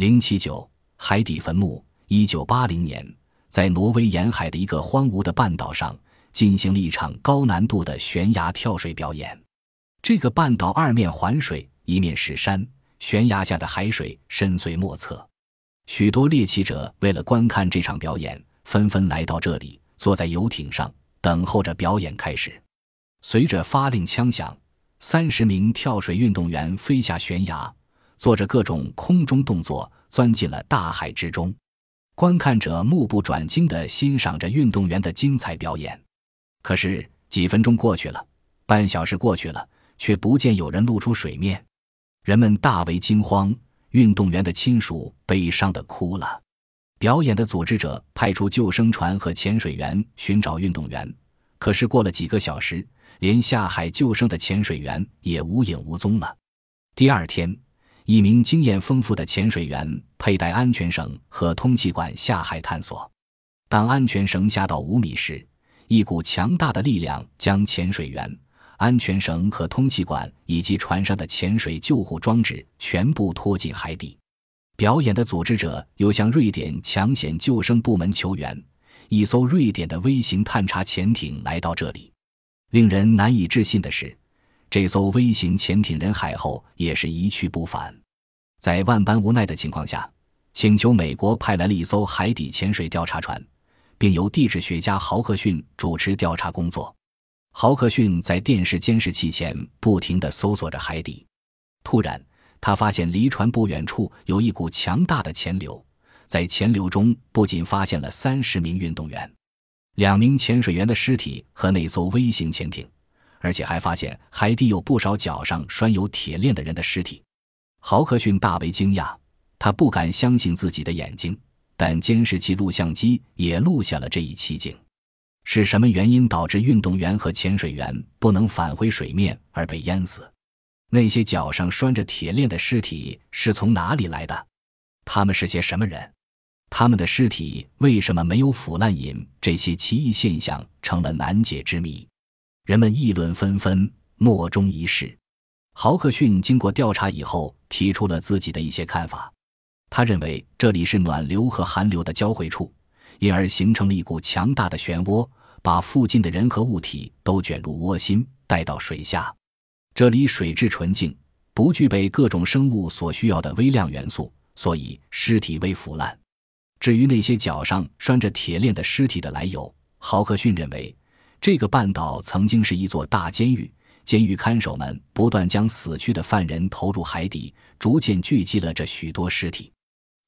零七九海底坟墓。一九八零年，在挪威沿海的一个荒芜的半岛上，进行了一场高难度的悬崖跳水表演。这个半岛二面环水，一面是山，悬崖下的海水深邃莫测。许多猎奇者为了观看这场表演，纷纷来到这里，坐在游艇上，等候着表演开始。随着发令枪响，三十名跳水运动员飞下悬崖，做着各种空中动作，钻进了大海之中。观看者目不转睛地欣赏着运动员的精彩表演，可是几分钟过去了，半小时过去了，却不见有人露出水面，人们大为惊慌。运动员的亲属悲伤地哭了。表演的组织者派出救生船和潜水员寻找运动员，可是过了几个小时，连下海救生的潜水员也无影无踪了。第二天。一名经验丰富的潜水员佩戴安全绳和通气管下海探索。当安全绳下到五米时，一股强大的力量将潜水员、安全绳和通气管以及船上的潜水救护装置全部拖进海底。表演的组织者又向瑞典抢险救生部门求援，一艘瑞典的微型探查潜艇来到这里。令人难以置信的是。这艘微型潜艇人海后也是一去不返，在万般无奈的情况下，请求美国派来了一艘海底潜水调查船，并由地质学家豪克逊主持调查工作。豪克逊在电视监视器前不停地搜索着海底，突然，他发现离船不远处有一股强大的潜流，在潜流中不仅发现了三十名运动员、两名潜水员的尸体和那艘微型潜艇。而且还发现海底有不少脚上拴有铁链的人的尸体，豪克逊大为惊讶，他不敢相信自己的眼睛。但监视器录像机也录下了这一奇景。是什么原因导致运动员和潜水员不能返回水面而被淹死？那些脚上拴着铁链的尸体是从哪里来的？他们是些什么人？他们的尸体为什么没有腐烂？引这些奇异现象成了难解之谜。人们议论纷纷，莫衷一是。豪克逊经过调查以后，提出了自己的一些看法。他认为这里是暖流和寒流的交汇处，因而形成了一股强大的漩涡，把附近的人和物体都卷入涡心，带到水下。这里水质纯净，不具备各种生物所需要的微量元素，所以尸体未腐烂。至于那些脚上拴着铁链的尸体的来由，豪克逊认为。这个半岛曾经是一座大监狱，监狱看守们不断将死去的犯人投入海底，逐渐聚集了这许多尸体。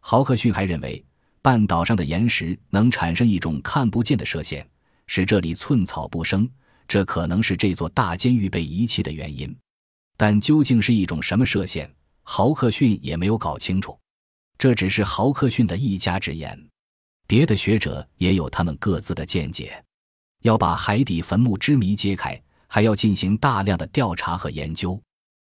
豪克逊还认为，半岛上的岩石能产生一种看不见的射线，使这里寸草不生，这可能是这座大监狱被遗弃的原因。但究竟是一种什么射线，豪克逊也没有搞清楚。这只是豪克逊的一家之言，别的学者也有他们各自的见解。要把海底坟墓之谜揭开，还要进行大量的调查和研究。